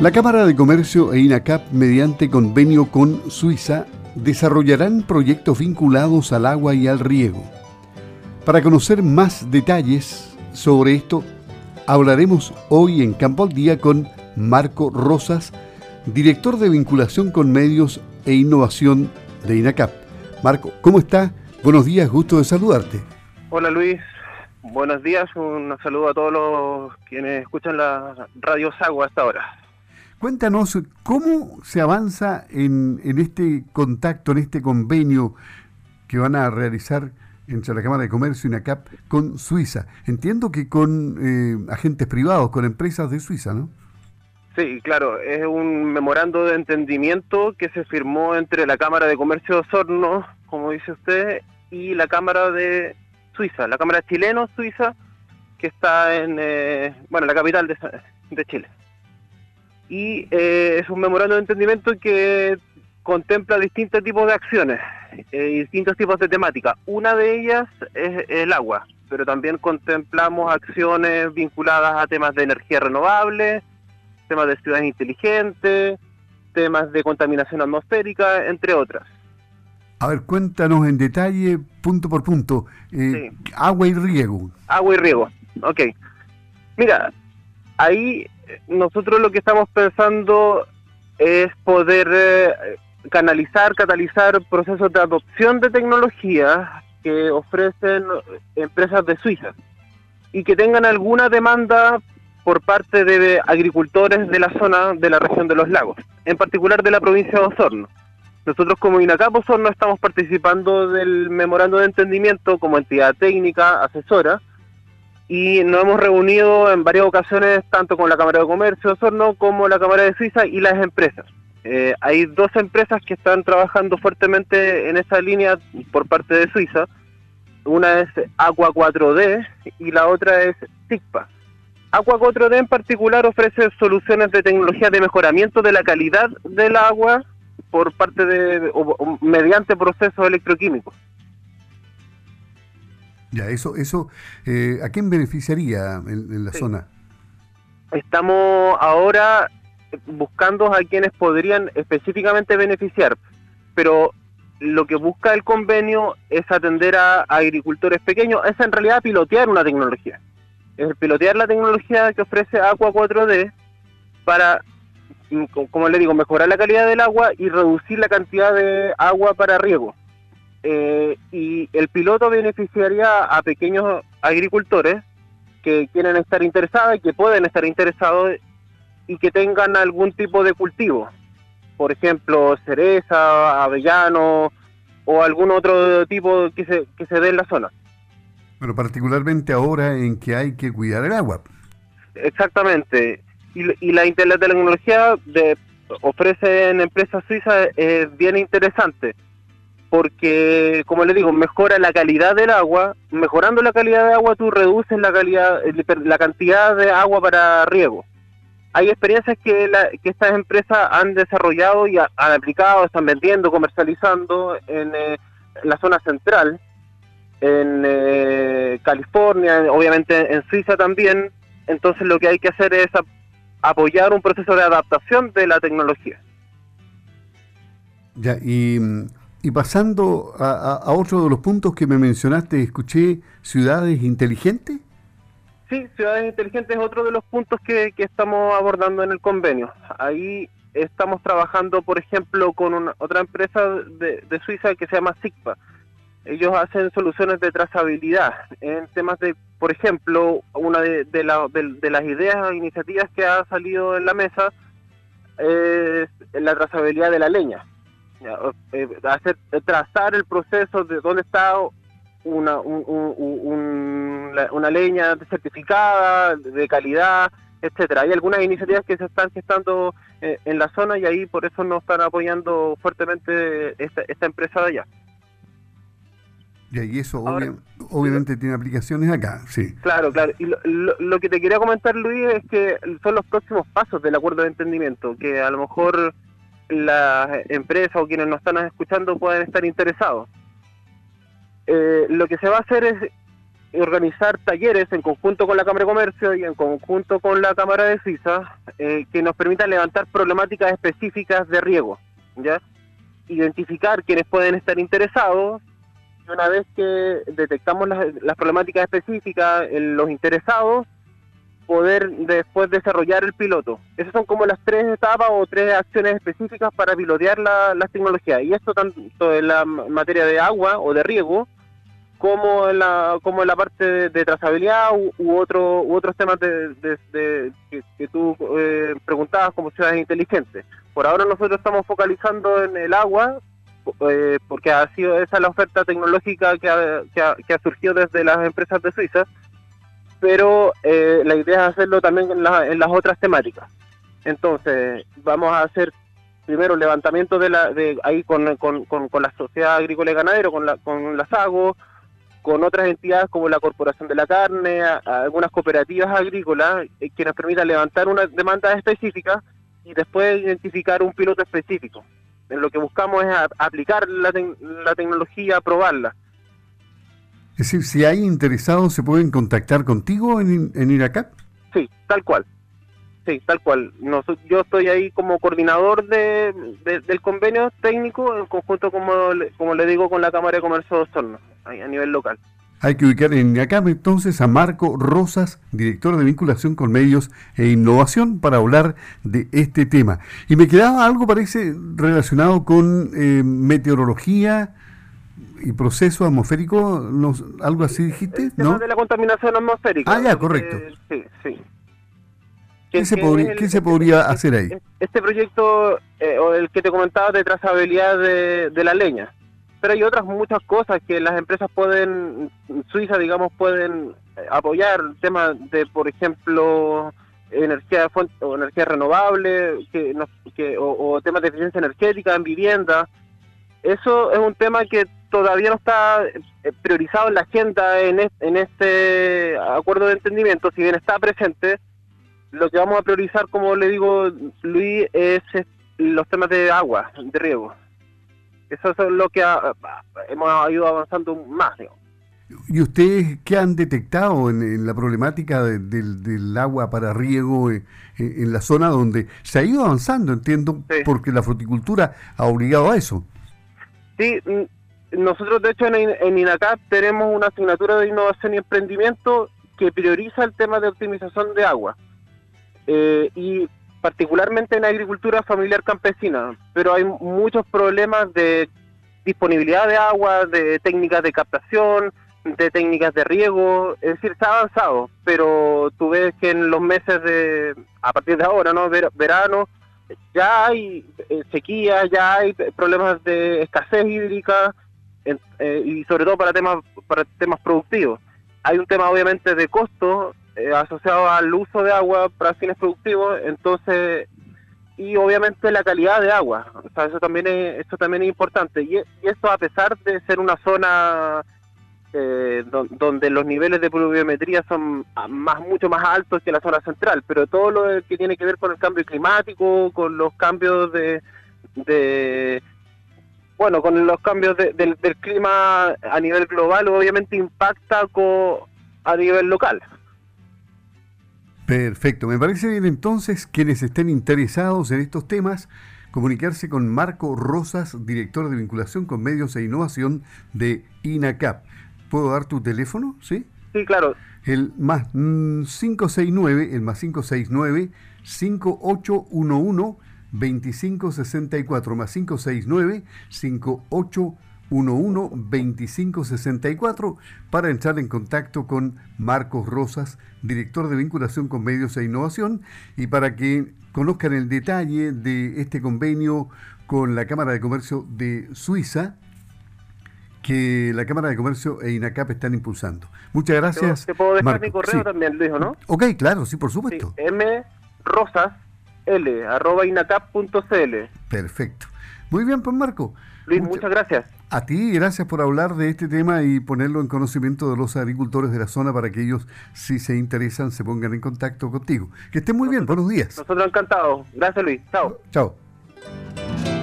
La Cámara de Comercio e INACAP, mediante convenio con Suiza, desarrollarán proyectos vinculados al agua y al riego. Para conocer más detalles sobre esto, hablaremos hoy en Campo al Día con Marco Rosas, director de vinculación con medios e innovación de INACAP. Marco, ¿cómo está? Buenos días, gusto de saludarte. Hola Luis, buenos días, un saludo a todos los quienes escuchan la radio Sagua hasta ahora. Cuéntanos cómo se avanza en, este contacto, en este convenio que van a realizar entre la Cámara de Comercio y NACAP con Suiza. Entiendo que con eh, agentes privados, con empresas de Suiza, ¿no? Sí, claro, es un memorando de entendimiento que se firmó entre la Cámara de Comercio de Osorno, como dice usted, y la Cámara de Suiza, la Cámara chileno-suiza, que está en, eh, bueno, la capital de Chile y eh, es un memorando de entendimiento que contempla distintos tipos de acciones eh, distintos tipos de temáticas. Una de ellas es el agua, pero también contemplamos acciones vinculadas a temas de energía renovable, temas de ciudades inteligentes, temas de contaminación atmosférica, entre otras. A ver, cuéntanos en detalle, punto por punto, eh, agua y riego. Agua y riego, ok. Mira, ahí nosotros lo que estamos pensando es poder eh, canalizar, catalizar procesos de adopción de tecnología que ofrecen empresas de Suiza y que tengan alguna demanda por parte de agricultores de la zona de la región de los lagos, en particular de la provincia de Osorno. Nosotros como INACAP Osorno estamos participando del memorando de entendimiento como entidad técnica, asesora, y nos hemos reunido en varias ocasiones tanto con la Cámara de Comercio de Osorno como la Cámara de Suiza y las empresas. Eh, hay dos empresas que están trabajando fuertemente en esa línea por parte de Suiza. Una es Aqua 4D y la otra es SIGPA. Aqua 4D en particular ofrece soluciones de tecnología de mejoramiento de la calidad del agua por parte de mediante procesos electroquímicos. Ya, eso, eso eh, ¿a quién beneficiaría en, la zona? Estamos ahora buscando a quienes podrían específicamente beneficiar, pero lo que busca el convenio es atender a, agricultores pequeños, es en realidad pilotear una tecnología. Es pilotear la tecnología que ofrece Aqua 4D para, mm, como le digo, mejorar la calidad del agua y reducir la cantidad de agua para riego. Eh, y el piloto beneficiaría a pequeños agricultores que quieren estar interesados y que pueden estar interesados y que tengan algún tipo de cultivo, por ejemplo, cereza, avellano o algún otro tipo que se, que se dé en la zona. Pero particularmente ahora en que hay que cuidar el agua. Exactamente. Y, y la, la tecnología de, ofrece en empresas suizas es bien interesante porque, como le digo, mejora la calidad del agua. Mejorando la calidad de agua, tú reduces la calidad, la cantidad de agua para riego. Hay experiencias que, estas empresas han desarrollado y han aplicado, están vendiendo, comercializando en, eh, la zona central, en eh, California, obviamente en Suiza también. Entonces, lo que hay que hacer es apoyar un proceso de adaptación de la tecnología. Ya, y y pasando a, otro de los puntos que me mencionaste, escuché ciudades inteligentes. Sí, ciudades inteligentes es otro de los puntos que, estamos abordando en el convenio. Ahí estamos trabajando, por ejemplo, con otra empresa de, Suiza que se llama SIGPA. Ellos hacen soluciones de trazabilidad en temas de, por ejemplo, una de, de las ideas e iniciativas que ha salido en la mesa es la trazabilidad de la leña hacer, trazar el proceso de dónde está una, una leña certificada, de calidad, etcétera. Hay algunas iniciativas que se están gestando eh, en la zona y ahí por eso nos están apoyando fuertemente esta, esta empresa de allá. Y eso obviamente tiene aplicaciones acá, sí. Claro, claro. Y lo, lo, que te quería comentar, Luis, es que son los próximos pasos del acuerdo de entendimiento, que a lo mejor las empresas o quienes nos están escuchando pueden estar interesados. Eh, lo que se va a hacer es organizar talleres en conjunto con la Cámara de Comercio y en conjunto con la Cámara de Suiza eh, que nos permitan levantar problemáticas específicas de riego, ¿ya? Identificar quienes pueden estar interesados y una vez que detectamos las, las problemáticas específicas en los interesados, poder después desarrollar el piloto. Esas son como las tres etapas o tres acciones específicas para pilotear la, las tecnologías. Y esto tanto en la materia de agua o de riego, como en la, como en la parte de, trazabilidad u, otro, u otros temas de, que, tú eh, preguntabas como ciudades inteligentes. Por ahora nosotros estamos focalizando en el agua, eh, porque ha sido esa la oferta tecnológica que ha, que ha, que ha surgido desde las empresas de Suiza pero eh, la idea es hacerlo también en, las otras temáticas. Entonces, vamos a hacer primero levantamiento de la de ahí con, con, con, la sociedad agrícola y ganadero, con la, con la SAGO, con otras entidades como la Corporación de la Carne, algunas cooperativas agrícolas eh, que nos permitan levantar una demanda específica y después identificar un piloto específico. En lo que buscamos es aplicar la, la tecnología, probarla es decir, si hay interesados, ¿se pueden contactar contigo en, en IRACAP? Sí, tal cual. Sí, tal cual. yo estoy ahí como coordinador de, del convenio técnico en conjunto, como, como le digo, con la Cámara de Comercio de Osorno, a nivel local. Hay que ubicar en IRACAP entonces a Marco Rosas, director de vinculación con medios e innovación, para hablar de este tema. Y me quedaba algo, parece, relacionado con eh, meteorología, y proceso atmosférico, algo así dijiste, ¿no? de la contaminación atmosférica. Ah, ya, correcto. sí, sí. ¿Qué, se, podría, ¿qué se podría hacer ahí? Este proyecto, eh, o el que te comentaba de trazabilidad de, de la leña. Pero hay otras muchas cosas que las empresas pueden, Suiza, digamos, pueden eh, apoyar, temas de, por ejemplo, energía o energía renovable, que, que o, o temas de eficiencia energética en vivienda. Eso es un tema que todavía no está eh, priorizado en la agenda en, en este acuerdo de entendimiento, si bien está presente, lo que vamos a priorizar, como le digo, Luis, es los temas de agua, de riego. Eso es lo que hemos ido avanzando más. ¿Y ustedes qué han detectado en, la problemática del agua para riego en, en, la zona donde se ha ido avanzando, entiendo, porque la fruticultura ha obligado a eso? Sí, nosotros, de hecho, en, INACAP tenemos una asignatura de innovación y emprendimiento que prioriza el tema de optimización de agua. Eh, y particularmente en agricultura familiar campesina, pero hay muchos problemas de disponibilidad de agua, de técnicas de captación, de técnicas de riego, es decir, ha avanzado, pero tú ves que en los meses de, a partir de ahora, ¿no? verano, ya hay eh, sequía, ya hay problemas de escasez hídrica, eh, y sobre todo para temas para temas productivos. Hay un tema obviamente de costo eh, asociado al uso de agua para fines productivos, entonces y obviamente la calidad de agua, o sea, eso también es eso también es importante y, y esto a pesar de ser una zona eh, donde los niveles de pluviometría son más mucho más altos que la zona central, pero todo lo que tiene que ver con el cambio climático, con los cambios de, bueno, con los cambios del, clima a nivel global, obviamente impacta a nivel local. Perfecto, me parece bien entonces quienes estén interesados en estos temas, comunicarse con Marco Rosas, director de vinculación con medios e innovación de INACAP. ¿Puedo dar tu teléfono? Sí, sí claro. El más 569, mm, el más 569 5811 2564 más 569 5811 2564 para entrar en contacto con Marcos Rosas, director de vinculación con medios e innovación, y para que conozcan el detalle de este convenio con la Cámara de Comercio de Suiza que la Cámara de Comercio e INACAP están impulsando. Muchas gracias. ¿Te puedo dejar mi correo también, Luis, no? Ok, claro, sí, por supuesto. M. Rosas l arroba inacap.cl. Perfecto. Muy bien, pues Marco. Luis, muchas gracias. A ti, gracias por hablar de este tema y ponerlo en conocimiento de los agricultores de la zona para que ellos, si se interesan, se pongan en contacto contigo. Que estén muy bien, buenos días. Nosotros encantados. Gracias, Luis. Chao. Chao.